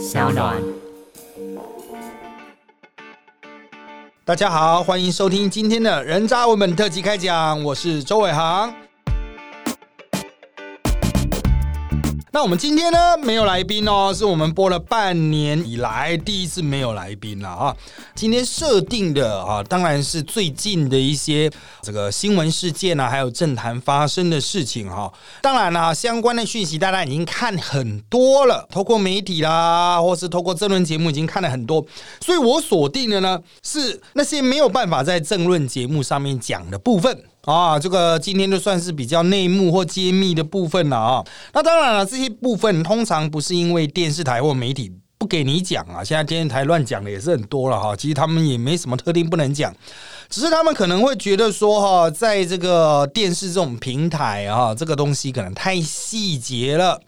小暖。大家好，欢迎收听今天的人渣文本特辑开讲，我是周伟航。那我们今天呢没有来宾哦，是我们播了半年以来第一次没有来宾了啊。今天设定的啊，当然是最近的一些这个新闻事件啊，还有政坛发生的事情哈。当然啦，相关的讯息大家已经看很多了，透过媒体啦，或是透过政论节目已经看了很多，所以我锁定的呢是那些没有办法在政论节目上面讲的部分。啊，这个今天就算是比较内幕或揭秘的部分了啊。那当然了，这些部分通常不是因为电视台或媒体不给你讲啊。现在电视台乱讲的也是很多了哈。其实他们也没什么特定不能讲，只是他们可能会觉得说哈，在这个电视这种平台啊，这个东西可能太细节了。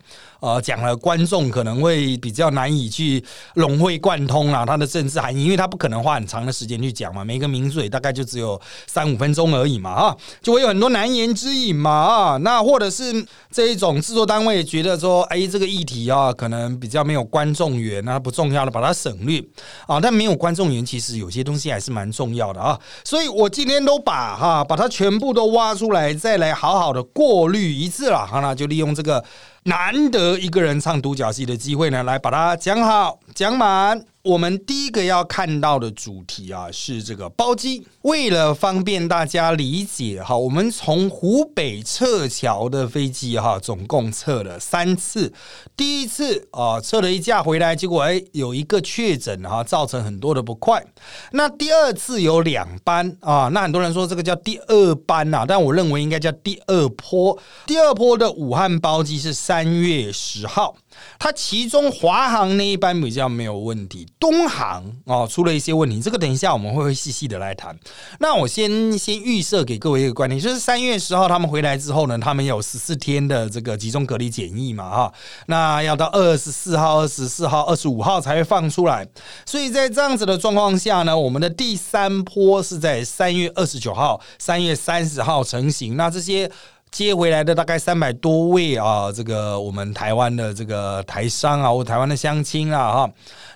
呃，讲了观众可能会比较难以去融会贯通啊，它的政治含义，因为他不可能花很长的时间去讲嘛，每个名嘴大概就只有三五分钟而已嘛，啊，就会有很多难言之隐嘛，啊，那或者是这一种制作单位觉得说，哎，这个议题啊，可能比较没有观众缘啊，不重要的，把它省略啊，但没有观众缘，其实有些东西还是蛮重要的啊，所以我今天都把哈，把它全部都挖出来，再来好好的过滤一次了，好，那就利用这个。难得一个人唱独角戏的机会呢，来把它讲好讲满。我们第一个要看到的主题啊，是这个包机。为了方便大家理解哈，我们从湖北撤侨的飞机哈，总共撤了三次。第一次啊，撤了一架回来，结果哎有一个确诊哈，造成很多的不快。那第二次有两班啊，那很多人说这个叫第二班呐，但我认为应该叫第二波。第二波的武汉包机是三月十号。它其中华航那一班比较没有问题，东航哦出了一些问题，这个等一下我们会会细细的来谈。那我先先预设给各位一个观念，就是三月十号他们回来之后呢，他们有十四天的这个集中隔离检疫嘛，哈，那要到二十四号、二十四号、二十五号才会放出来。所以在这样子的状况下呢，我们的第三波是在三月二十九号、三月三十号成型。那这些。接回来的大概三百多位啊，这个我们台湾的这个台商啊，或台湾的乡亲啊，哈。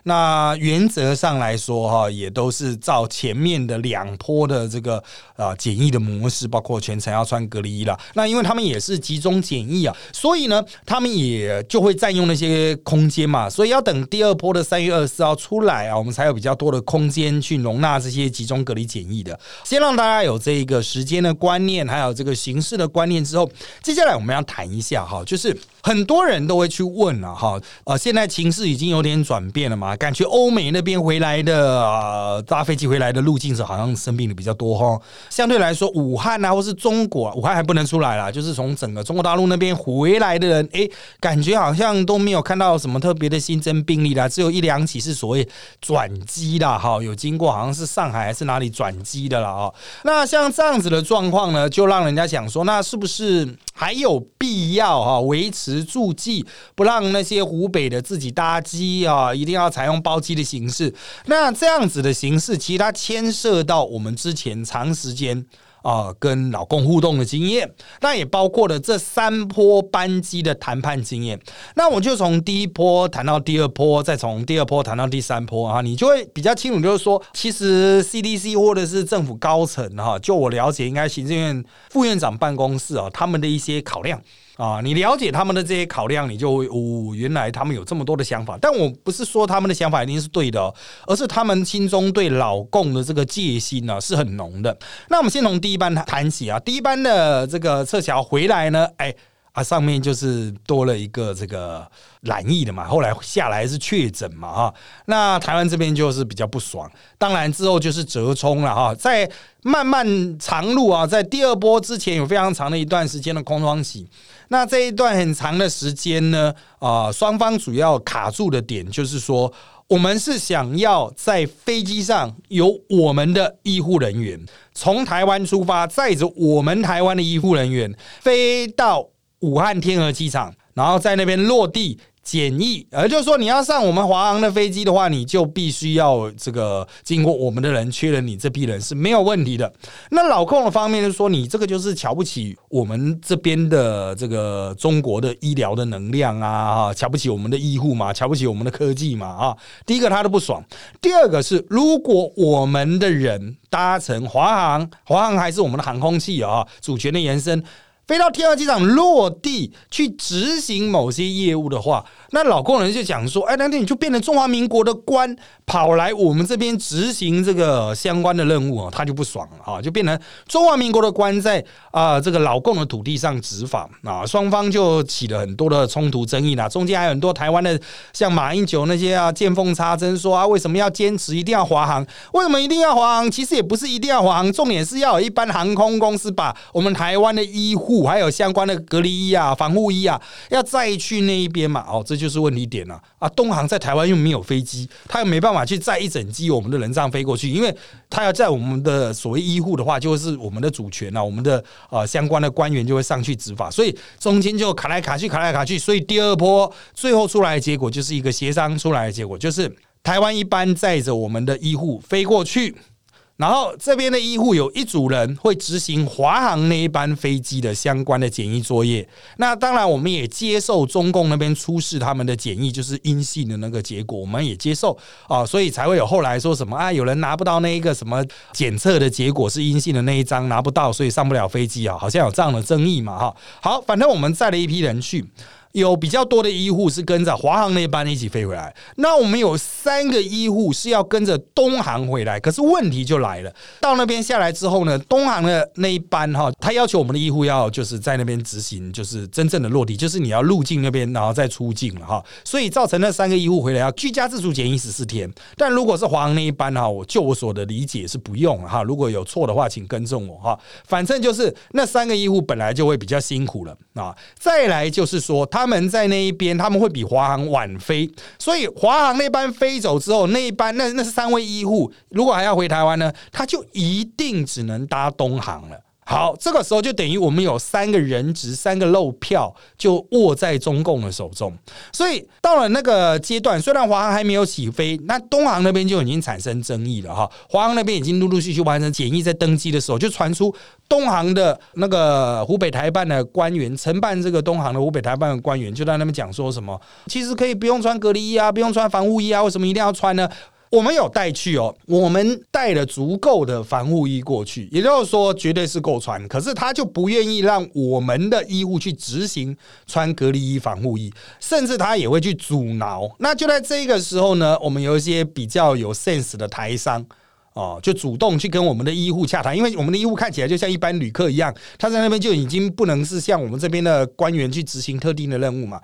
那原则上来说，哈，也都是照前面的两波的这个啊检疫的模式，包括全程要穿隔离衣了。那因为他们也是集中检疫啊，所以呢，他们也就会占用那些空间嘛。所以要等第二波的三月二十四号出来啊，我们才有比较多的空间去容纳这些集中隔离检疫的。先让大家有这个时间的观念，还有这个形式的观念之后，接下来我们要谈一下哈，就是很多人都会去问了哈，呃，现在情势已经有点转变了嘛。感觉欧美那边回来的搭飞机回来的入境者好像生病的比较多哈，相对来说，武汉啊，或是中国，武汉还不能出来啦，就是从整个中国大陆那边回来的人，哎，感觉好像都没有看到什么特别的新增病例啦，只有一两起是所谓转机的哈，有经过好像是上海还是哪里转机的了啊。那像这样子的状况呢，就让人家想说，那是不是是还有必要哈维持驻记，不让那些湖北的自己搭机啊，一定要采用包机的形式，那这样子的形式，其实它牵涉到我们之前长时间啊跟老公互动的经验，那也包括了这三波班机的谈判经验。那我就从第一波谈到第二波，再从第二波谈到第三波啊，你就会比较清楚，就是说，其实 CDC 或者是政府高层哈，就我了解，应该行政院副院长办公室啊，他们的一些考量。啊，你了解他们的这些考量，你就会哦，原来他们有这么多的想法。但我不是说他们的想法一定是对的，而是他们心中对老共的这个戒心呢是很浓的。那我们先从第一班谈起啊，第一班的这个撤侨回来呢，哎。啊，上面就是多了一个这个染疫的嘛，后来下来是确诊嘛，哈，那台湾这边就是比较不爽，当然之后就是折冲了哈，在漫漫长路啊，在第二波之前有非常长的一段时间的空窗期，那这一段很长的时间呢，啊，双方主要卡住的点就是说，我们是想要在飞机上有我们的医护人员从台湾出发，载着我们台湾的医护人员飞到。武汉天河机场，然后在那边落地检疫，也就是说，你要上我们华航的飞机的话，你就必须要这个经过我们的人确认你这批人是没有问题的。那老控的方面就说，你这个就是瞧不起我们这边的这个中国的医疗的能量啊，哈瞧不起我们的医护嘛，瞧不起我们的科技嘛啊。第一个他都不爽，第二个是如果我们的人搭乘华航，华航还是我们的航空器啊，主权的延伸。飞到天鹅机场落地去执行某些业务的话，那老工人就讲说：“哎，那天你就变成中华民国的官跑来我们这边执行这个相关的任务哦，他就不爽了啊，就变成中华民国的官在啊这个老共的土地上执法啊，双方就起了很多的冲突争议啦。中间还有很多台湾的像马英九那些啊见缝插针说啊，为什么要坚持一定要华航？为什么一定要华航？其实也不是一定要华航，重点是要有一般航空公司把我们台湾的医护。还有相关的隔离衣啊、防护衣啊，要再去那一边嘛？哦，这就就是问题点了啊！东航在台湾又没有飞机，他又没办法去载一整机我们的人这样飞过去，因为他要在我们的所谓医护的话，就是我们的主权啊，我们的呃相关的官员就会上去执法，所以中间就卡来卡去，卡来卡去，所以第二波最后出来的结果就是一个协商出来的结果，就是台湾一般载着我们的医护飞过去。然后这边的医护有一组人会执行华航那一班飞机的相关的检疫作业。那当然，我们也接受中共那边出示他们的检疫就是阴性的那个结果，我们也接受啊，所以才会有后来说什么啊，有人拿不到那一个什么检测的结果是阴性的那一张拿不到，所以上不了飞机啊，好像有这样的争议嘛哈。好，反正我们载了一批人去。有比较多的医护是跟着华航那一班一起飞回来，那我们有三个医护是要跟着东航回来，可是问题就来了，到那边下来之后呢，东航的那一班哈，他要求我们的医护要就是在那边执行，就是真正的落地，就是你要入境那边，然后再出境了哈，所以造成那三个医护回来要居家自主检疫十四天，但如果是华航那一班哈，我就我所的理解是不用哈，如果有错的话，请更正我哈，反正就是那三个医护本来就会比较辛苦了啊，再来就是说他。他们在那一边，他们会比华航晚飞，所以华航那班飞走之后，那一班那那是三位医护，如果还要回台湾呢，他就一定只能搭东航了。好，这个时候就等于我们有三个人质、三个漏票就握在中共的手中。所以到了那个阶段，虽然华航还没有起飞，那东航那边就已经产生争议了哈。华航那边已经陆陆续续完成检疫，在登机的时候就传出东航的那个湖北台办的官员承办这个东航的湖北台办的官员就在那边讲说什么，其实可以不用穿隔离衣啊，不用穿防护衣啊，为什么一定要穿呢？我们有带去哦，我们带了足够的防护衣过去，也就是说绝对是够穿。可是他就不愿意让我们的医护去执行穿隔离衣、防护衣，甚至他也会去阻挠。那就在这个时候呢，我们有一些比较有 sense 的台商哦，就主动去跟我们的医护洽谈，因为我们的医护看起来就像一般旅客一样，他在那边就已经不能是像我们这边的官员去执行特定的任务嘛。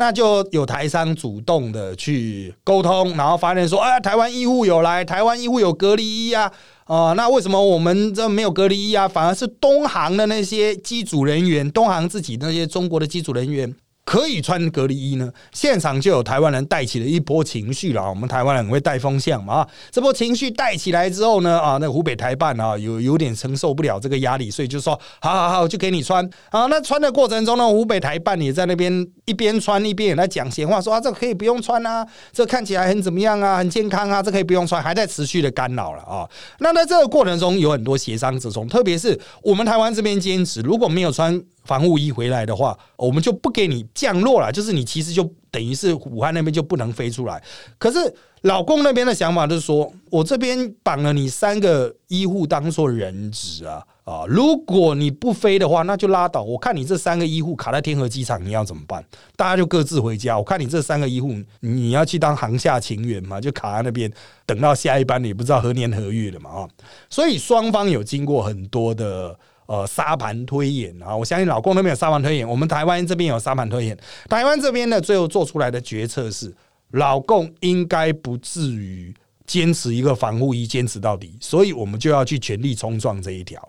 那就有台商主动的去沟通，然后发现说，哎，台湾医护有来，台湾医护有隔离衣啊，啊，那为什么我们这没有隔离衣啊？反而是东航的那些机组人员，东航自己那些中国的机组人员。可以穿隔离衣呢？现场就有台湾人带起了一波情绪了。我们台湾人会带风向嘛！这波情绪带起来之后呢啊，那湖北台办啊有有点承受不了这个压力，所以就说好好好，就给你穿啊。那穿的过程中呢，湖北台办也在那边一边穿一边也在讲闲话，说啊这可以不用穿啊，这看起来很怎么样啊，很健康啊，这可以不用穿，还在持续的干扰了啊。那在这个过程中有很多协商之中，特别是我们台湾这边坚持，如果没有穿。防护衣回来的话，我们就不给你降落了。就是你其实就等于是武汉那边就不能飞出来。可是老公那边的想法就是说，我这边绑了你三个医护当做人质啊啊！如果你不飞的话，那就拉倒。我看你这三个医护卡在天河机场，你要怎么办？大家就各自回家。我看你这三个医护，你要去当航下情缘嘛？就卡在那边，等到下一班，你不知道何年何月了嘛啊！所以双方有经过很多的。呃，沙盘推演啊！我相信老公那边有沙盘推演，我们台湾这边有沙盘推演。台湾这边呢，最后做出来的决策是，老公应该不至于坚持一个防护衣坚持到底，所以我们就要去全力冲撞这一条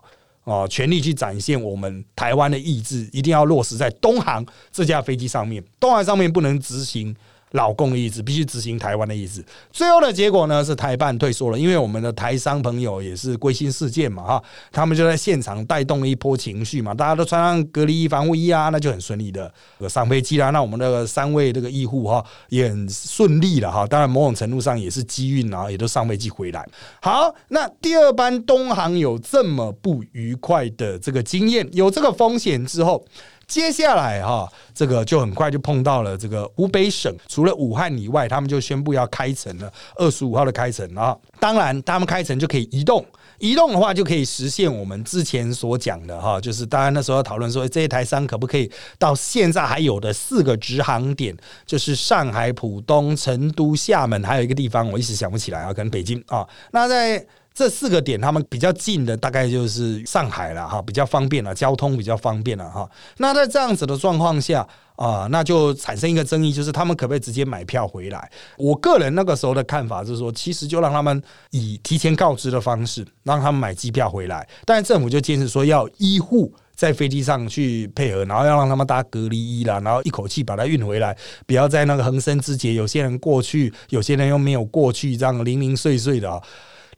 哦，全力去展现我们台湾的意志，一定要落实在东航这架飞机上面。东航上面不能执行老共的意思，必须执行台湾的意思。最后的结果呢是台办退缩了，因为我们的台商朋友也是归心似箭嘛，哈，他们就在现场带动了一波情绪嘛，大家都穿上隔离衣、防护衣啊，那就很顺利的上飞机啦。那我们的三位这个医护哈也很顺利了哈，当然某种程度上也是机运啊，也都上飞机回来。好，那第二班东航有这么不愉快的这个经验，有这个风险之后。接下来哈，这个就很快就碰到了这个湖北省，除了武汉以外，他们就宣布要开城了，二十五号的开城啊。当然，他们开城就可以移动，移动的话就可以实现我们之前所讲的哈，就是当然那时候讨论说，这些台商可不可以到现在还有的四个直航点，就是上海、浦东、成都、厦门，还有一个地方我一时想不起来啊，可能北京啊。那在这四个点，他们比较近的大概就是上海了哈，比较方便了，交通比较方便了哈。那在这样子的状况下啊，那就产生一个争议，就是他们可不可以直接买票回来？我个人那个时候的看法是说，其实就让他们以提前告知的方式，让他们买机票回来。但是政府就坚持说要医护在飞机上去配合，然后要让他们搭隔离衣啦，然后一口气把它运回来，不要在那个横生枝节，有些人过去，有些人又没有过去，这样零零碎碎的啊。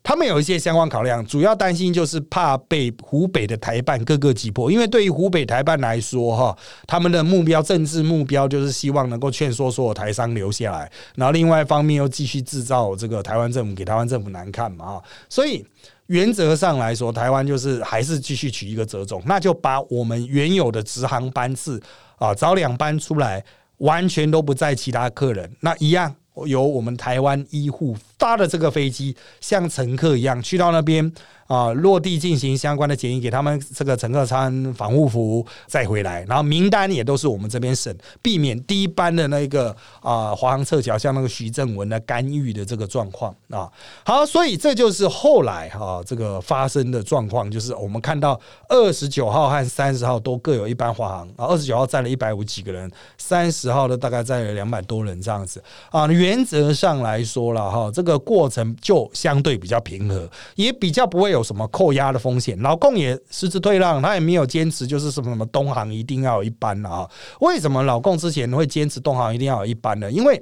他们有一些相关考量，主要担心就是怕被湖北的台办各个击破，因为对于湖北台办来说，哈，他们的目标政治目标就是希望能够劝说所有台商留下来，然后另外一方面又继续制造这个台湾政府给台湾政府难看嘛，哈，所以原则上来说，台湾就是还是继续取一个折中，那就把我们原有的直航班次啊，早两班出来，完全都不载其他客人，那一样。由我们台湾医护搭的这个飞机，像乘客一样去到那边。啊，落地进行相关的检疫，给他们这个乘客穿防护服再回来，然后名单也都是我们这边审，避免第一班的那个啊华航撤侨，像那个徐正文的干预的这个状况啊。好，所以这就是后来哈这个发生的状况，就是我们看到二十九号和三十号都各有一班华航啊，二十九号载了一百五几个人，三十号的大概载了两百多人这样子啊。原则上来说了哈，这个过程就相对比较平和，也比较不会。有什么扣押的风险？老共也实质退让，他也没有坚持，就是什么什么东航一定要有一班啊？为什么老共之前会坚持东航一定要有一班呢？因为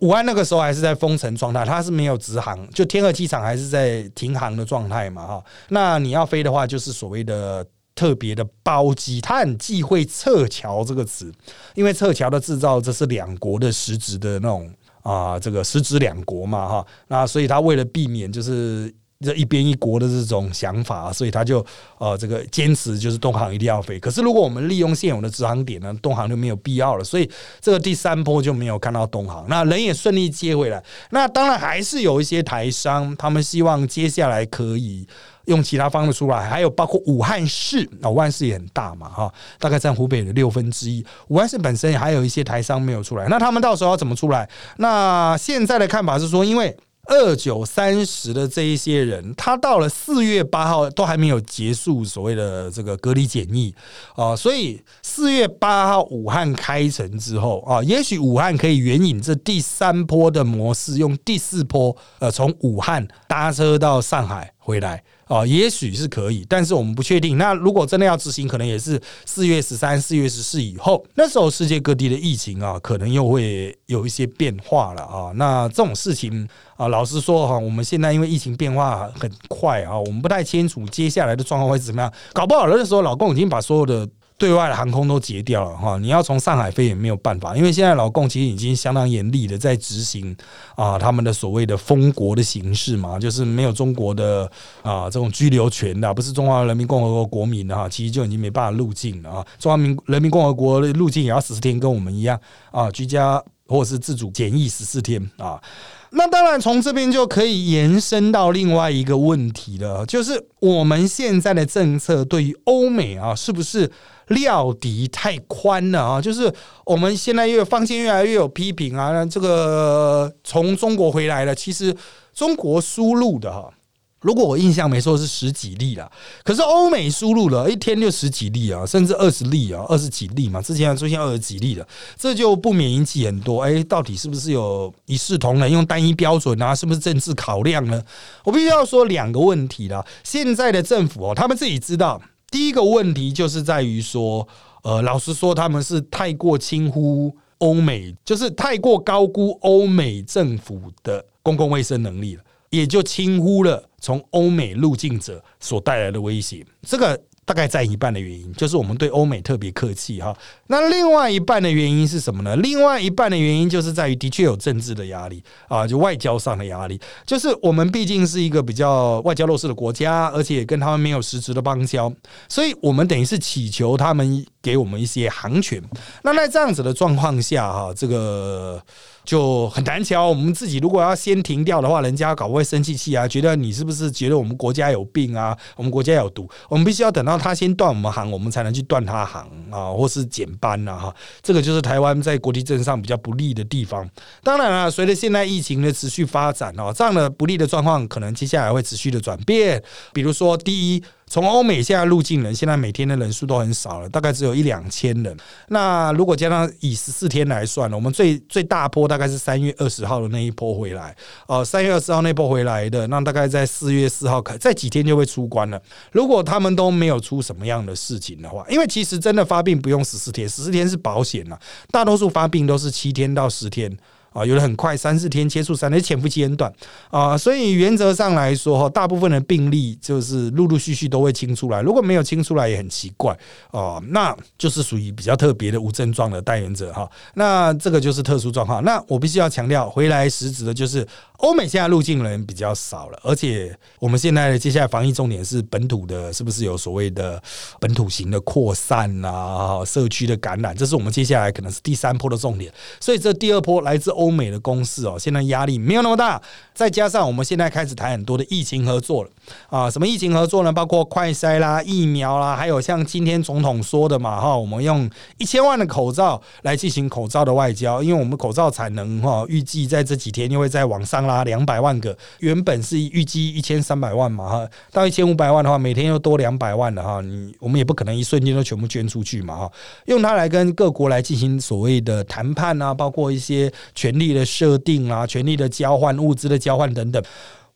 武汉那个时候还是在封城状态，它是没有直航，就天河机场还是在停航的状态嘛，哈。那你要飞的话，就是所谓的特别的包机，它很忌讳撤侨这个词，因为撤侨的制造这是两国的实质的那种啊，这个实质两国嘛，哈。那所以他为了避免就是。这一边一国的这种想法，所以他就呃这个坚持就是东航一定要飞。可是如果我们利用现有的直航点呢，东航就没有必要了。所以这个第三波就没有看到东航，那人也顺利接回来。那当然还是有一些台商，他们希望接下来可以用其他方式出来。还有包括武汉市，那武汉市也很大嘛，哈，大概占湖北的六分之一。武汉市本身还有一些台商没有出来，那他们到时候要怎么出来？那现在的看法是说，因为。二九三十的这一些人，他到了四月八号都还没有结束所谓的这个隔离检疫啊，所以四月八号武汉开城之后啊，也许武汉可以援引这第三波的模式，用第四波呃从武汉搭车到上海回来。啊，也许是可以，但是我们不确定。那如果真的要执行，可能也是四月十三、四月十四以后。那时候世界各地的疫情啊，可能又会有一些变化了啊。那这种事情啊，老实说哈，我们现在因为疫情变化很快啊，我们不太清楚接下来的状况会是怎么样。搞不好那时候老公已经把所有的。对外的航空都截掉了哈，你要从上海飞也没有办法，因为现在老共其实已经相当严厉的在执行啊他们的所谓的封国的形式嘛，就是没有中国的啊这种居留权的，不是中华人民共和国国民的哈，其实就已经没办法入境了啊。中华民人民共和国入境也要十四天，跟我们一样啊，居家或者是自主检疫十四天啊。那当然，从这边就可以延伸到另外一个问题了，就是我们现在的政策对于欧美啊，是不是料敌太宽了啊？就是我们现在越放线越来越有批评啊，这个从中国回来了，其实中国输入的哈。如果我印象没错是十几例了，可是欧美输入了一天就十几例啊，甚至二十例啊，二十几例嘛，之前出现二十几例了，这就不免引起很多哎，到底是不是有一视同仁用单一标准啊？是不是政治考量呢？我必须要说两个问题了。现在的政府哦，他们自己知道，第一个问题就是在于说，呃，老实说，他们是太过轻忽。欧美，就是太过高估欧美政府的公共卫生能力了，也就轻忽了从欧美入境者所带来的威胁。这个。大概占一半的原因，就是我们对欧美特别客气哈。那另外一半的原因是什么呢？另外一半的原因就是在于，的确有政治的压力啊，就外交上的压力。就是我们毕竟是一个比较外交弱势的国家，而且跟他们没有实质的邦交，所以我们等于是祈求他们给我们一些航权。那在这样子的状况下哈，这个。就很难瞧。我们自己如果要先停掉的话，人家搞不会生气气啊，觉得你是不是觉得我们国家有病啊？我们国家有毒，我们必须要等到他先断我们行，我们才能去断他行啊，或是减班呐哈。这个就是台湾在国际政治上比较不利的地方。当然了，随着现在疫情的持续发展哦，这样的不利的状况可能接下来会持续的转变。比如说，第一。从欧美现在入境人，现在每天的人数都很少了，大概只有一两千人。那如果加上以十四天来算，我们最最大波大概是三月二十号的那一波回来，哦，三月二十号那波回来的，那大概在四月四号开，在几天就会出关了。如果他们都没有出什么样的事情的话，因为其实真的发病不用十四天，十四天是保险啊，大多数发病都是七天到十天。啊，有的很快，三四天接触三天，潜伏期很短啊，所以原则上来说哈，大部分的病例就是陆陆续续都会清出来，如果没有清出来也很奇怪哦，那就是属于比较特别的无症状的带源者哈，那这个就是特殊状况。那我必须要强调，回来实质的就是欧美现在入境人比较少了，而且我们现在的接下来防疫重点是本土的，是不是有所谓的本土型的扩散啊，社区的感染，这是我们接下来可能是第三波的重点。所以这第二波来自欧。欧美的公司哦，现在压力没有那么大，再加上我们现在开始谈很多的疫情合作了啊，什么疫情合作呢？包括快筛啦、疫苗啦，还有像今天总统说的嘛哈，我们用一千万的口罩来进行口罩的外交，因为我们口罩产能哈，预计在这几天又会再往上拉两百万个，原本是预计一千三百万嘛哈，到一千五百万的话，每天又多两百万的哈，你我们也不可能一瞬间都全部捐出去嘛哈，用它来跟各国来进行所谓的谈判啊，包括一些全。权力的设定啊，权力的交换，物资的交换等等，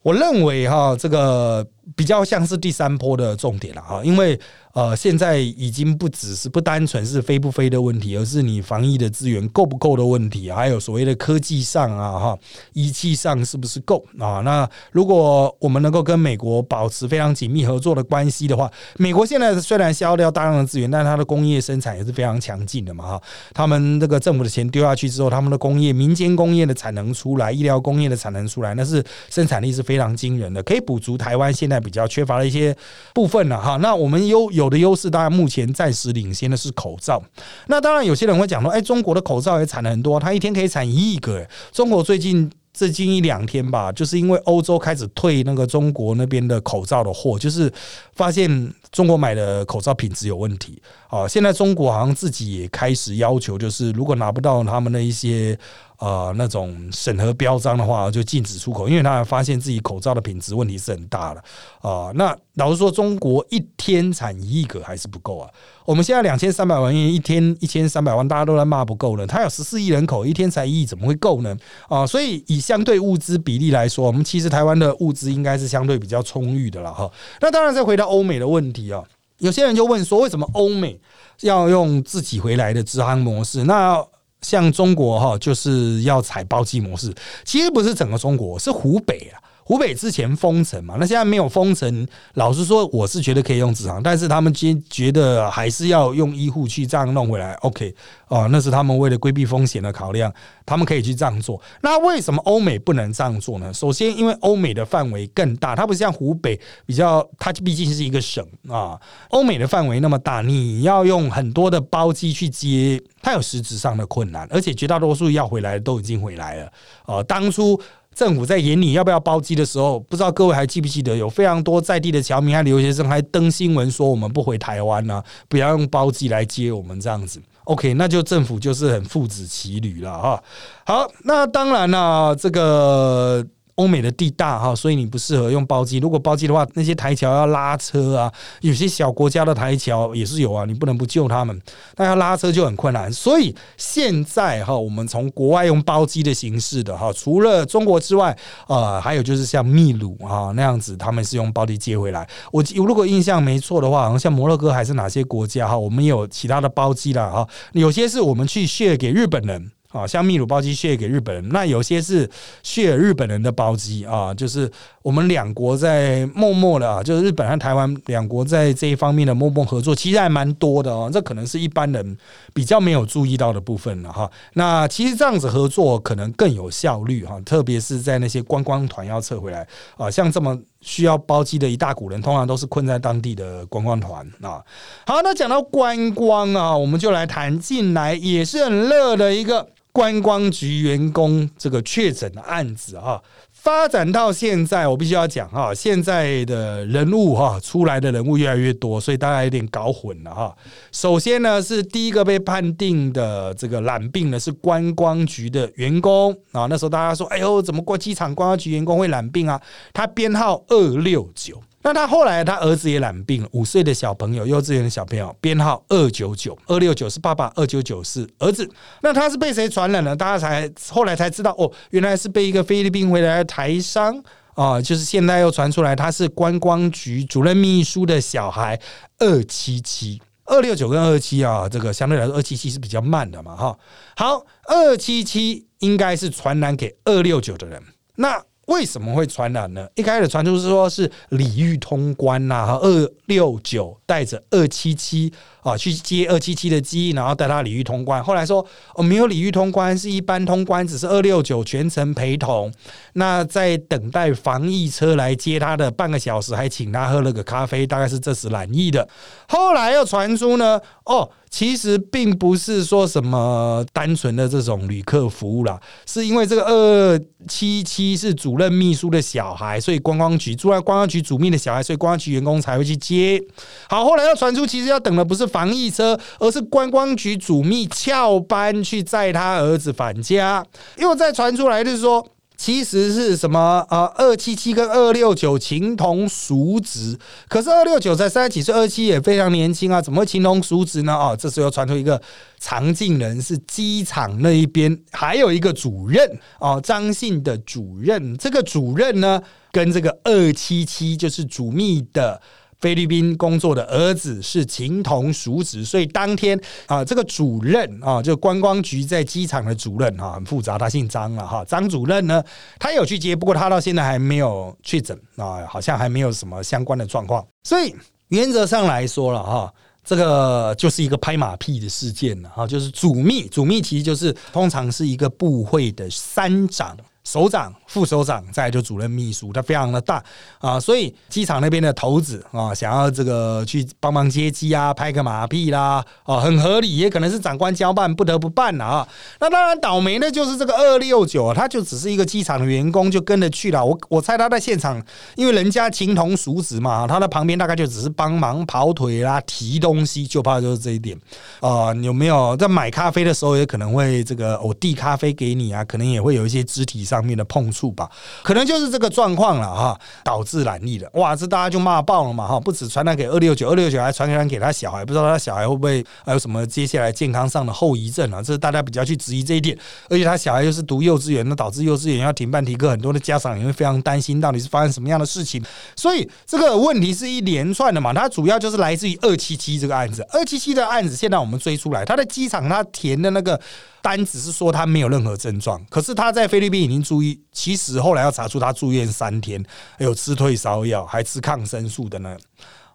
我认为哈，这个比较像是第三波的重点了哈，因为。呃，现在已经不只是不单纯是飞不飞的问题，而是你防疫的资源够不够的问题，还有所谓的科技上啊，哈，仪器上是不是够啊？那如果我们能够跟美国保持非常紧密合作的关系的话，美国现在虽然消耗掉大量的资源，但它的工业生产也是非常强劲的嘛，哈。他们这个政府的钱丢下去之后，他们的工业、民间工业的产能出来，医疗工业的产能出来，那是生产力是非常惊人的，可以补足台湾现在比较缺乏的一些部分了，哈。那我们有有。的优势，当然目前暂时领先的是口罩。那当然，有些人会讲说：“哎，中国的口罩也产了很多，它一天可以产一亿个。”中国最近最近一两天吧，就是因为欧洲开始退那个中国那边的口罩的货，就是发现中国买的口罩品质有问题啊。现在中国好像自己也开始要求，就是如果拿不到他们的一些。呃，那种审核标章的话，就禁止出口，因为他发现自己口罩的品质问题是很大的啊。那老实说，中国一天产一亿个还是不够啊。我们现在两千三百万，一天一千三百万，大家都在骂不够了。他有十四亿人口，一天才一亿，怎么会够呢？啊，所以以相对物资比例来说，我们其实台湾的物资应该是相对比较充裕的了哈。那当然，再回到欧美的问题啊，有些人就问说，为什么欧美要用自己回来的直航模式？那像中国哈，就是要采包机模式，其实不是整个中国，是湖北啊。湖北之前封城嘛，那现在没有封城。老实说，我是觉得可以用直航，但是他们今觉得还是要用医护去这样弄回来。OK，哦，那是他们为了规避风险的考量，他们可以去这样做。那为什么欧美不能这样做呢？首先，因为欧美的范围更大，它不像湖北比较，它毕竟是一个省啊。欧美的范围那么大，你要用很多的包机去接，它有实质上的困难，而且绝大多数要回来的都已经回来了。哦，当初。政府在眼里要不要包机的时候，不知道各位还记不记得，有非常多在地的侨民和留学生还登新闻说，我们不回台湾呢，不要用包机来接我们这样子。OK，那就政府就是很父子骑驴了哈。好，那当然了，这个。欧美的地大哈，所以你不适合用包机。如果包机的话，那些台桥要拉车啊，有些小国家的台桥也是有啊，你不能不救他们，那要拉车就很困难。所以现在哈，我们从国外用包机的形式的哈，除了中国之外，呃，还有就是像秘鲁啊那样子，他们是用包机接回来。我如果印象没错的话，好像像摩洛哥还是哪些国家哈，我们也有其他的包机了哈，有些是我们去卸给日本人。啊，像秘鲁包机卸给日本人，那有些是卸日本人的包机啊，就是我们两国在默默的啊，就是日本和台湾两国在这一方面的默默合作，其实还蛮多的哦。这可能是一般人比较没有注意到的部分了哈。那其实这样子合作可能更有效率哈，特别是在那些观光团要撤回来啊，像这么需要包机的一大股人，通常都是困在当地的观光团啊。好，那讲到观光啊，我们就来谈进来也是很热的一个。观光局员工这个确诊的案子啊，发展到现在，我必须要讲哈，现在的人物哈，出来的人物越来越多，所以大家有点搞混了哈。首先呢，是第一个被判定的这个染病的是观光局的员工啊，那时候大家说，哎呦，怎么过机场观光局员工会染病啊？他编号二六九。那他后来，他儿子也染病了，五岁的小朋友，幼稚园的小朋友，编号二九九二六九是爸爸，二九九是儿子。那他是被谁传染了？大家才后来才知道，哦，原来是被一个菲律宾回来的台商啊，就是现在又传出来他是观光局主任秘书的小孩二七七二六九跟二七啊，这个相对来说二七七是比较慢的嘛，哈。好，二七七应该是传染给二六九的人，那。为什么会传染呢？一开始传出是说是李玉通关呐，二六九带着二七七啊去接二七七的机，然后带他李玉通关。后来说哦，没有李玉通关，是一般通关，只是二六九全程陪同。那在等待防疫车来接他的半个小时，还请他喝了个咖啡，大概是这时染疫的。后来又传出呢，哦。其实并不是说什么单纯的这种旅客服务啦，是因为这个二七七是主任秘书的小孩，所以观光局住在观光局主秘的小孩，所以观光局员工才会去接。好，后来又传出，其实要等的不是防疫车，而是观光局主秘翘班去载他儿子返家。又再传出来就是说。其实是什么？呃，二七七跟二六九情同叔侄，可是二六九才三十几岁，二七也非常年轻啊，怎么会情同叔侄呢？哦，这时候传出一个常进人是机场那一边还有一个主任哦，张姓的主任，这个主任呢跟这个二七七就是主秘的。菲律宾工作的儿子是情同叔侄，所以当天啊，这个主任啊，就观光局在机场的主任啊，很复杂，他姓张了哈。张主任呢，他有去接，不过他到现在还没有确诊啊，好像还没有什么相关的状况。所以原则上来说了哈，这个就是一个拍马屁的事件了哈，就是主秘，主秘其实就是通常是一个部会的三长。首长、副首长，再就主任秘书，他非常的大啊，所以机场那边的头子啊，想要这个去帮忙接机啊，拍个马屁啦，啊，很合理，也可能是长官交办，不得不办了啊。那当然倒霉的就是这个二六九，他就只是一个机场的员工，就跟着去了。我我猜他在现场，因为人家情同熟子嘛，他的旁边大概就只是帮忙跑腿啦、提东西，就怕就是这一点啊。有没有在买咖啡的时候，也可能会这个我递咖啡给你啊，可能也会有一些肢体上。面的碰触处吧，可能就是这个状况了哈，导致染疫的。哇，这大家就骂爆了嘛哈！不止传染给二六九，二六九还传染给他小孩，不知道他小孩会不会还有什么接下来健康上的后遗症啊？这是大家比较去质疑这一点。而且他小孩又是读幼稚园，那导致幼稚园要停办停课，很多的家长也会非常担心，到底是发生什么样的事情？所以这个问题是一连串的嘛。它主要就是来自于二七七这个案子，二七七的案子现在我们追出来，他的机场他填的那个。单只是说他没有任何症状，可是他在菲律宾已经住医，其实后来要查出他住院三天，还有吃退烧药，还吃抗生素的呢，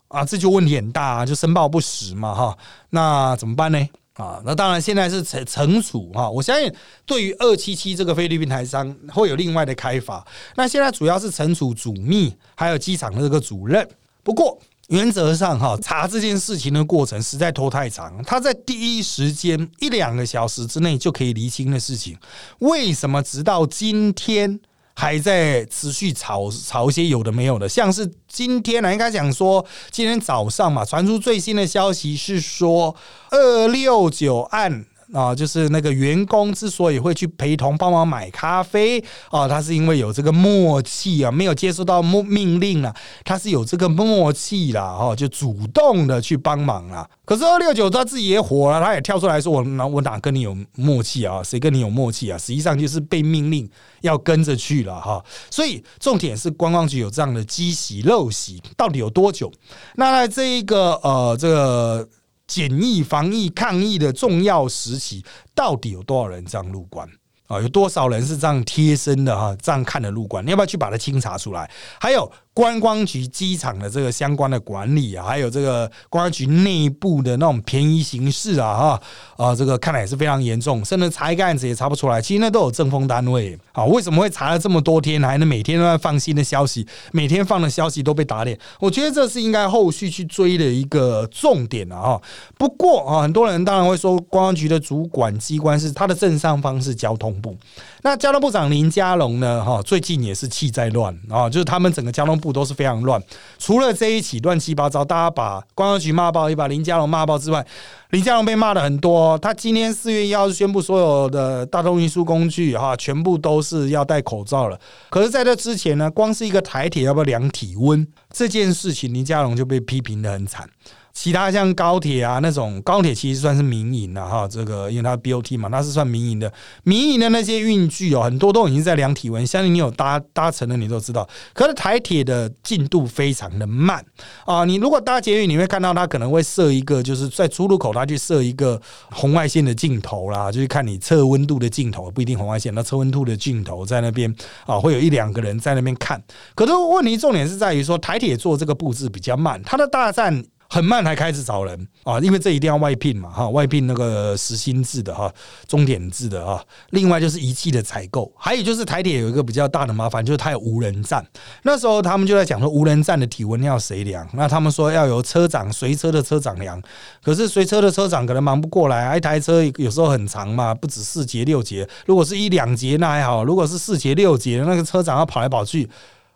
啊，这就问题很大，啊，就申报不实嘛，哈，那怎么办呢？啊，那当然现在是惩惩处哈，我相信对于二七七这个菲律宾台商会有另外的开法，那现在主要是惩处主秘还有机场的这个主任，不过。原则上，哈查这件事情的过程实在拖太长。他在第一时间一两个小时之内就可以厘清的事情，为什么直到今天还在持续炒炒一些有的没有的？像是今天呢，应该讲说今天早上嘛，传出最新的消息是说二六九案。啊，就是那个员工之所以会去陪同帮忙买咖啡啊，他是因为有这个默契啊，没有接收到命命令啊，他是有这个默契啦，哈，就主动的去帮忙了。可是二六九他自己也火了，他也跳出来说：“我哪我哪跟你有默契啊？谁跟你有默契啊？”实际上就是被命令要跟着去了哈。所以重点是观光局有这样的积习陋习，到底有多久？那在这一个呃这个。检疫、防疫、抗疫的重要时期，到底有多少人这样入关？啊，有多少人是这样贴身的哈？这样看的入关，你要不要去把它清查出来？还有。观光局机场的这个相关的管理啊，还有这个观光局内部的那种便宜形式啊，哈啊，这个看来也是非常严重，甚至查一个案子也查不出来。其实那都有政风单位啊，为什么会查了这么多天，还能每天都在放新的消息，每天放的消息都被打脸？我觉得这是应该后续去追的一个重点啊。不过啊，很多人当然会说，观光局的主管机关是他的正上方是交通部，那交通部长林佳龙呢，哈，最近也是气在乱啊，就是他们整个交通。部都是非常乱，除了这一起乱七八糟，大家把公安局骂爆，也把林佳龙骂爆之外，林佳龙被骂的很多。他今天四月一号宣布所有的大众运输工具哈，全部都是要戴口罩了。可是，在这之前呢，光是一个台铁要不要量体温这件事情，林佳龙就被批评的很惨。其他像高铁啊那种高铁其实算是民营的哈，这个因为它 BOT 嘛，它是算民营的。民营的那些运具哦，很多都已经在量体温，相信你有搭搭乘的，你都知道。可是台铁的进度非常的慢啊！你如果搭捷运，你会看到它可能会设一个，就是在出入口它去设一个红外线的镜头啦，就是看你测温度的镜头，不一定红外线，那测温度的镜头在那边啊，会有一两个人在那边看。可是问题重点是在于说，台铁做这个布置比较慢，它的大站。很慢才开始找人啊，因为这一定要外聘嘛哈，外聘那个实薪制的哈，终点制的哈。另外就是仪器的采购，还有就是台铁有一个比较大的麻烦，就是它有无人站。那时候他们就在讲说，无人站的体温要谁量？那他们说要由车长随车的车长量。可是随车的车长可能忙不过来，一台车有时候很长嘛，不止四节六节。如果是一两节那还好，如果是四节六节，那个车长要跑来跑去。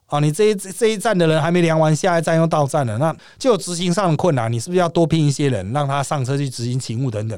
啊，你这一这一站的人还没量完，下一站又到站了，那就执行上的困难。你是不是要多聘一些人，让他上车去执行勤务等等？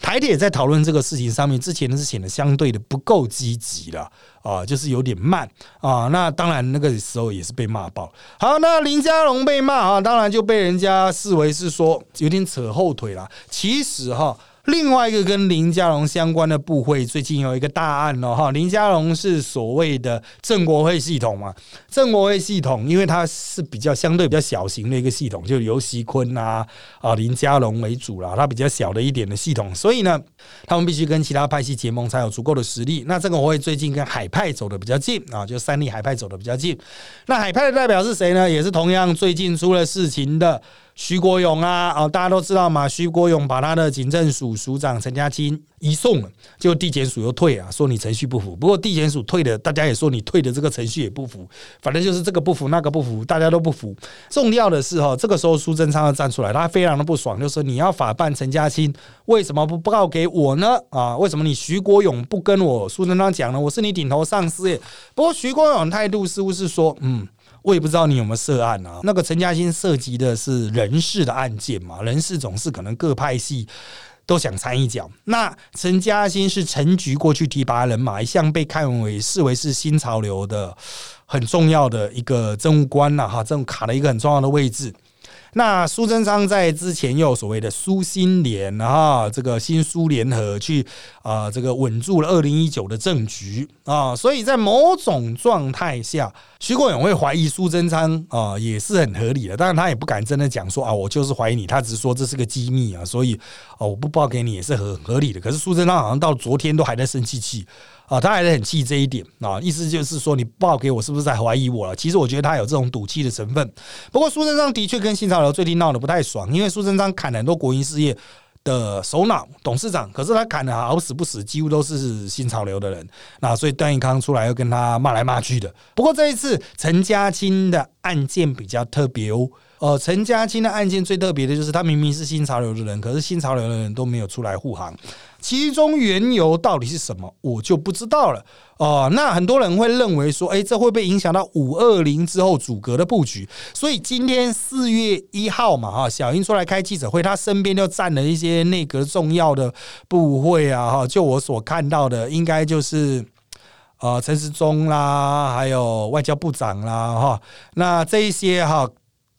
台铁在讨论这个事情上面，之前是显得相对的不够积极了啊，就是有点慢啊。那当然那个时候也是被骂爆。好，那林佳龙被骂啊，当然就被人家视为是说有点扯后腿了。其实哈。另外一个跟林佳龙相关的部会，最近有一个大案哦，哈，林佳龙是所谓的郑国会系统嘛？郑国会系统，因为它是比较相对比较小型的一个系统，就由习坤啊啊林佳龙为主啦，它比较小的一点的系统，所以呢，他们必须跟其他派系结盟才有足够的实力。那郑国会最近跟海派走的比较近啊，就三立海派走的比较近。那海派的代表是谁呢？也是同样最近出了事情的。徐国勇啊，哦，大家都知道嘛。徐国勇把他的警政署署长陈家清移送了，就地检署又退啊，说你程序不符。不过地检署退的，大家也说你退的这个程序也不符。反正就是这个不符，那个不符，大家都不服。重要的是哈，这个时候苏贞昌要站出来，他非常的不爽，就说你要法办陈家清，为什么不报告给我呢？啊，为什么你徐国勇不跟我苏贞昌讲呢？我是你顶头上司耶。不过徐国勇态度似乎是说，嗯。我也不知道你有没有涉案啊？那个陈嘉欣涉及的是人事的案件嘛？人事总是可能各派系都想掺一脚。那陈嘉欣是陈局过去提拔人马，一向被看为视为是新潮流的很重要的一个政务官了，哈，这种卡了一个很重要的位置。那苏贞昌在之前又有所谓的苏新联啊，这个新苏联合去啊，这个稳住了二零一九的政局啊，所以在某种状态下，徐国勇会怀疑苏贞昌啊，也是很合理的。当然他也不敢真的讲说啊，我就是怀疑你，他只是说这是个机密啊，所以啊，我不报给你也是很合理的。可是苏贞昌好像到昨天都还在生气气。啊，他还是很气这一点啊，意思就是说你报给我是不是在怀疑我了？其实我觉得他有这种赌气的成分。不过苏贞昌的确跟新潮流最近闹得不太爽，因为苏贞昌砍很多国营事业的首脑、董事长，可是他砍的好死不死，几乎都是新潮流的人。那所以段义康出来又跟他骂来骂去的。不过这一次陈家清的案件比较特别哦。呃，陈家清的案件最特别的就是他明明是新潮流的人，可是新潮流的人都没有出来护航。其中缘由到底是什么，我就不知道了。哦，那很多人会认为说，哎，这会不会影响到五二零之后阻隔的布局？所以今天四月一号嘛，哈，小英出来开记者会，他身边就站了一些内阁重要的部会啊，哈，就我所看到的，应该就是呃陈时中啦，还有外交部长啦，哈，那这一些哈。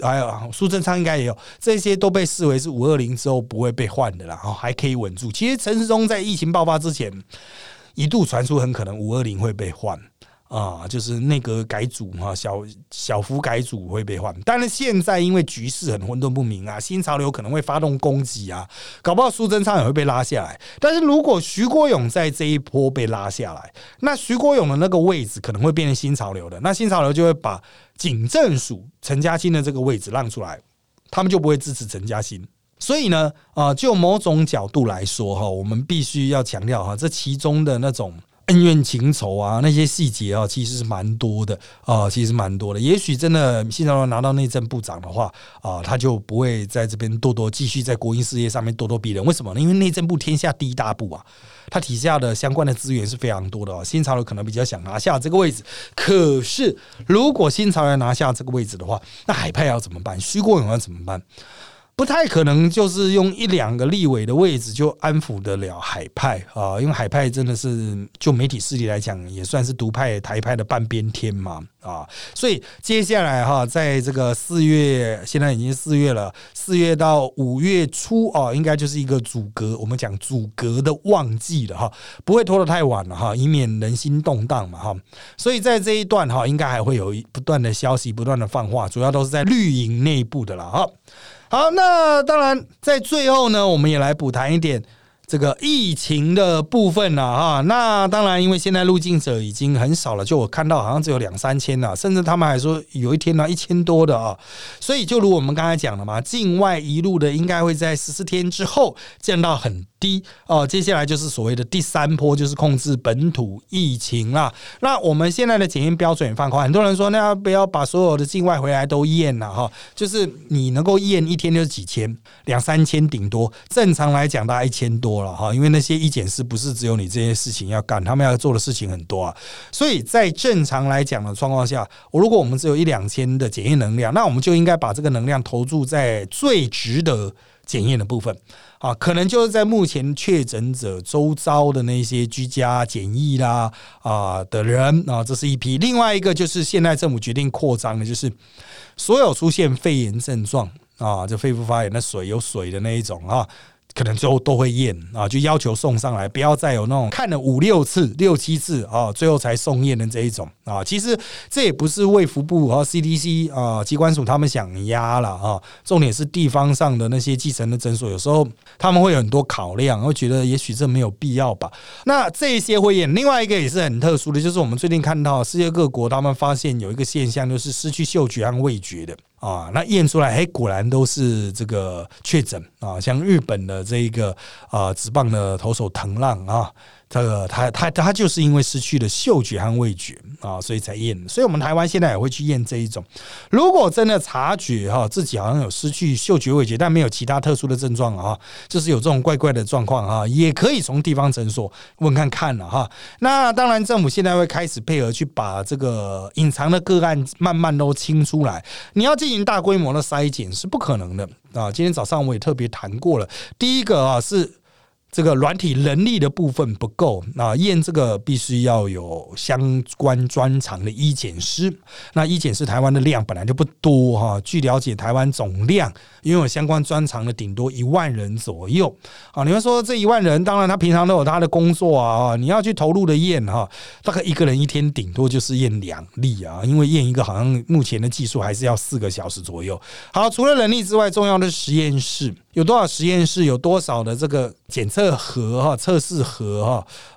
还有苏贞昌应该也有，这些都被视为是五二零之后不会被换的啦，哦，还可以稳住。其实陈世忠在疫情爆发之前，一度传出很可能五二零会被换啊，就是内阁改组哈，小小幅改组会被换。但是现在因为局势很混沌不明啊，新潮流可能会发动攻击啊，搞不好苏贞昌也会被拉下来。但是如果徐国勇在这一波被拉下来，那徐国勇的那个位置可能会变成新潮流的，那新潮流就会把警政署陈嘉欣的这个位置让出来，他们就不会支持陈嘉欣。所以呢，啊，就某种角度来说哈，我们必须要强调哈，这其中的那种。恩怨情仇啊，那些细节啊，其实是蛮多的啊，其实蛮多的。也许真的新潮流拿到内政部长的话啊，他就不会在这边多多继续在国营事业上面咄咄逼人。为什么呢？因为内政部天下第一大部啊，他底下的相关的资源是非常多的啊。新潮流可能比较想拿下这个位置，可是如果新潮流拿下这个位置的话，那海派要怎么办？徐国勇要怎么办？不太可能，就是用一两个立委的位置就安抚得了海派啊！因为海派真的是就媒体势力来讲，也算是独派台派的半边天嘛啊！所以接下来哈，在这个四月，现在已经四月了，四月到五月初啊，应该就是一个阻隔，我们讲阻隔的旺季了哈，不会拖得太晚了哈，以免人心动荡嘛哈。所以在这一段哈，应该还会有不断的消息，不断的放话，主要都是在绿营内部的了哈。好，那当然，在最后呢，我们也来补谈一点这个疫情的部分了哈。那当然，因为现在入境者已经很少了，就我看到好像只有两三千了，甚至他们还说有一天呢一千多的啊。所以，就如我们刚才讲的嘛，境外一路的应该会在十四天之后见到很。低哦，接下来就是所谓的第三波，就是控制本土疫情啦。那我们现在的检验标准放宽，很多人说，那要不要把所有的境外回来都验了哈？就是你能够验一天就是几千，两三千顶多，正常来讲大概一千多了哈。因为那些医检师不是只有你这些事情要干，他们要做的事情很多啊。所以在正常来讲的状况下，我如果我们只有一两千的检验能量，那我们就应该把这个能量投注在最值得检验的部分。啊，可能就是在目前确诊者周遭的那些居家检疫啦啊的人啊，这是一批；另外一个就是现在政府决定扩张的，就是所有出现肺炎症状啊，就肺部发炎的水有水的那一种啊。可能最后都会验啊，就要求送上来，不要再有那种看了五六次、六七次啊，最后才送验的这一种啊。其实这也不是卫福部和 CDC 啊机关署他们想压了啊，重点是地方上的那些继承的诊所，有时候他们会有很多考量，会觉得也许这没有必要吧。那这些会验，另外一个也是很特殊的，就是我们最近看到世界各国他们发现有一个现象，就是失去嗅觉和味觉的。啊，那验出来，嘿，果然都是这个确诊啊，像日本的这一个啊，直棒的投手藤浪啊。这个他他他就是因为失去了嗅觉和味觉啊，所以才验。所以我们台湾现在也会去验这一种。如果真的察觉哈，自己好像有失去嗅觉味觉，但没有其他特殊的症状啊，就是有这种怪怪的状况啊，也可以从地方诊所问看看了哈。那当然，政府现在会开始配合去把这个隐藏的个案慢慢都清出来。你要进行大规模的筛检是不可能的啊。今天早上我也特别谈过了，第一个啊是。这个软体能力的部分不够，那验这个必须要有相关专长的医检师。那医检师台湾的量本来就不多哈，据了解，台湾总量拥有相关专长的顶多一万人左右啊。你们说这一万人，当然他平常都有他的工作啊，你要去投入的验哈，大概一个人一天顶多就是验两例啊，因为验一个好像目前的技术还是要四个小时左右。好，除了能力之外，重要的实验室。有多少实验室？有多少的这个检测盒哈？测试盒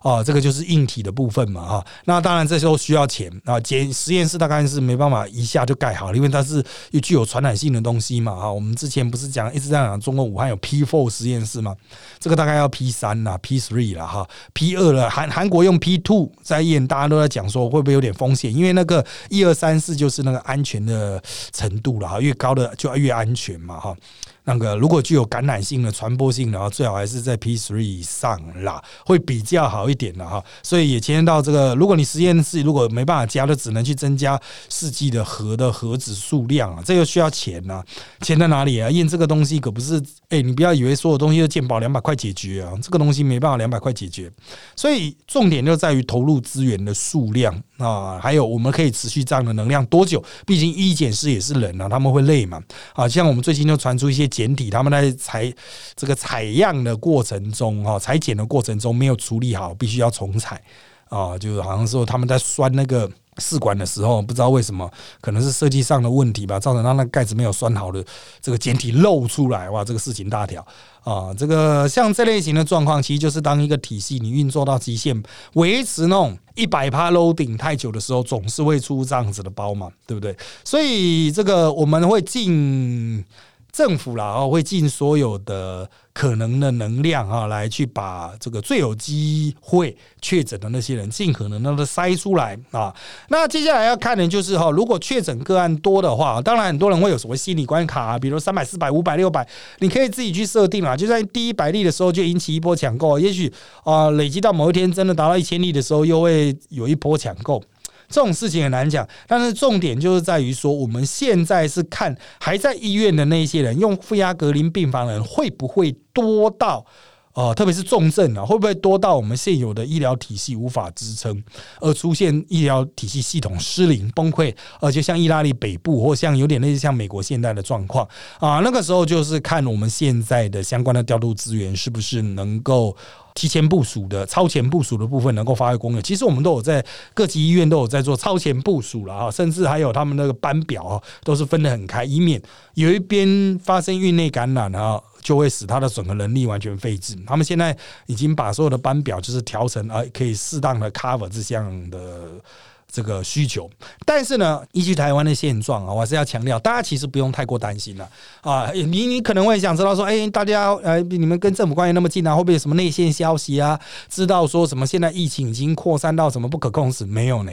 哈？啊，这个就是硬体的部分嘛哈。那当然这时候需要钱啊。检实验室大概是没办法一下就盖好，因为它是又具有传染性的东西嘛哈。我们之前不是讲一直在讲中国武汉有 P four 实验室吗？这个大概要 P 三啦，P three 了哈，P 二了。韩韩国用 P two 在验，大家都在讲说会不会有点风险？因为那个一二三四就是那个安全的程度了哈，越高的就越安全嘛哈。那个如果具有感染性的、传播性的话，最好还是在 P three 以上啦，会比较好一点的哈。所以也牵涉到这个，如果你实验室如果没办法加，就只能去增加试剂的盒的盒子数量啊，这个需要钱呐。钱在哪里啊？验这个东西可不是，哎，你不要以为所有东西都鉴宝两百块解决啊，这个东西没办法两百块解决。所以重点就在于投入资源的数量啊，还有我们可以持续这样的能量多久？毕竟一检师也是人啊，他们会累嘛。啊，像我们最近就传出一些。检体，他们在采这个采样的过程中，哈，裁剪的过程中没有处理好，必须要重采啊，就是好像说他们在酸那个试管的时候，不知道为什么，可能是设计上的问题吧，造成它那盖子没有拴好的这个简体露出来，哇，这个事情大条啊！这个像这类型的状况，其实就是当一个体系你运作到极限，维持那种一百帕 loading 太久的时候，总是会出这样子的包嘛，对不对？所以这个我们会进。政府啦，哦，会尽所有的可能的能量啊，来去把这个最有机会确诊的那些人，尽可能的筛出来啊。那接下来要看的就是哈，如果确诊个案多的话，当然很多人会有什么心理关卡，啊比如三百、四百、五百、六百，你可以自己去设定啊。就在第一百例的时候就引起一波抢购，也许啊，累积到某一天真的达到一千例的时候，又会有一波抢购。这种事情很难讲，但是重点就是在于说，我们现在是看还在医院的那些人，用负压隔离病房的人会不会多到？哦，特别是重症啊，会不会多到我们现有的医疗体系无法支撑，而出现医疗体系系统失灵崩溃？而且像意大利北部，或像有点类似像美国现在的状况啊，那个时候就是看我们现在的相关的调度资源是不是能够提前部署的超前部署的部分能够发挥功能。其实我们都有在各级医院都有在做超前部署了啊，甚至还有他们那个班表啊，都是分得很开，以免有一边发生院内感染啊。就会使他的整个能力完全废置。他们现在已经把所有的班表就是调成啊可以适当的 cover 这样的这个需求。但是呢，依据台湾的现状啊，我还是要强调，大家其实不用太过担心了啊。你你可能会想知道说，哎，大家呃，你们跟政府关系那么近啊，会不会有什么内线消息啊？知道说什么现在疫情已经扩散到什么不可控时？没有呢。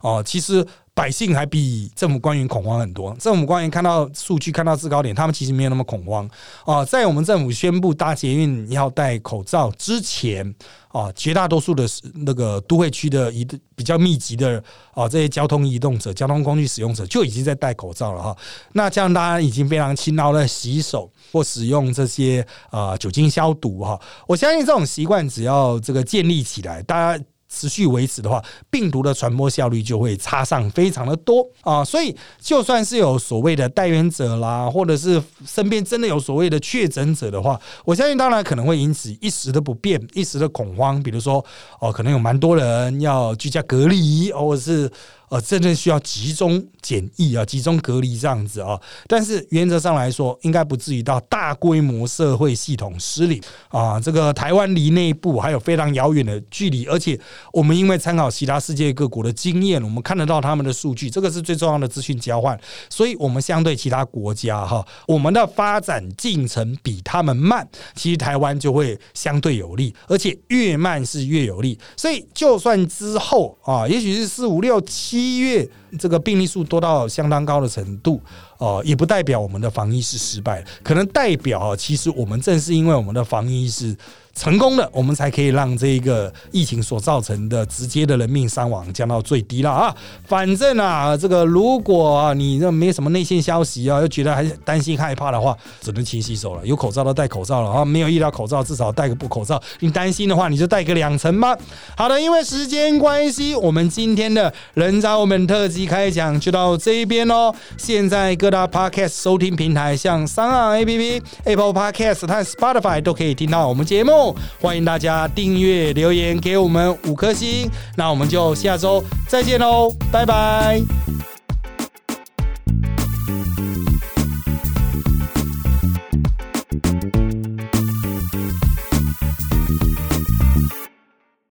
哦，其实。百姓还比政府官员恐慌很多。政府官员看到数据、看到制高点，他们其实没有那么恐慌啊。在我们政府宣布搭捷运要戴口罩之前啊，绝大多数的那个都会区的移比较密集的啊这些交通移动者、交通工具使用者就已经在戴口罩了哈。那这样大家已经非常勤劳的洗手或使用这些啊酒精消毒哈。我相信这种习惯只要这个建立起来，大家。持续维持的话，病毒的传播效率就会差上非常的多啊！所以，就算是有所谓的代源者啦，或者是身边真的有所谓的确诊者的话，我相信当然可能会引起一时的不便、一时的恐慌。比如说，哦，可能有蛮多人要居家隔离，或者是。呃，真正需要集中检疫啊，集中隔离这样子啊，但是原则上来说，应该不至于到大规模社会系统失灵啊。这个台湾离内部还有非常遥远的距离，而且我们因为参考其他世界各国的经验，我们看得到他们的数据，这个是最重要的资讯交换，所以我们相对其他国家哈，我们的发展进程比他们慢，其实台湾就会相对有利，而且越慢是越有利。所以就算之后啊，也许是四五六七。一月这个病例数多到相当高的程度，哦，也不代表我们的防疫是失败，可能代表其实我们正是因为我们的防疫是。成功的，我们才可以让这个疫情所造成的直接的人命伤亡降到最低了啊！反正啊，这个如果你这没什么内线消息啊，又觉得还是担心害怕的话，只能勤洗手了。有口罩都戴口罩了啊，没有医疗口罩至少戴个布口罩。你担心的话，你就戴个两层吧。好的，因为时间关系，我们今天的人渣我们特辑开讲就到这一边喽。现在各大 podcast 收听平台，像三岸 APP、Apple Podcast 和 Spotify 都可以听到我们节目。欢迎大家订阅、留言给我们五颗星，那我们就下周再见喽，拜拜。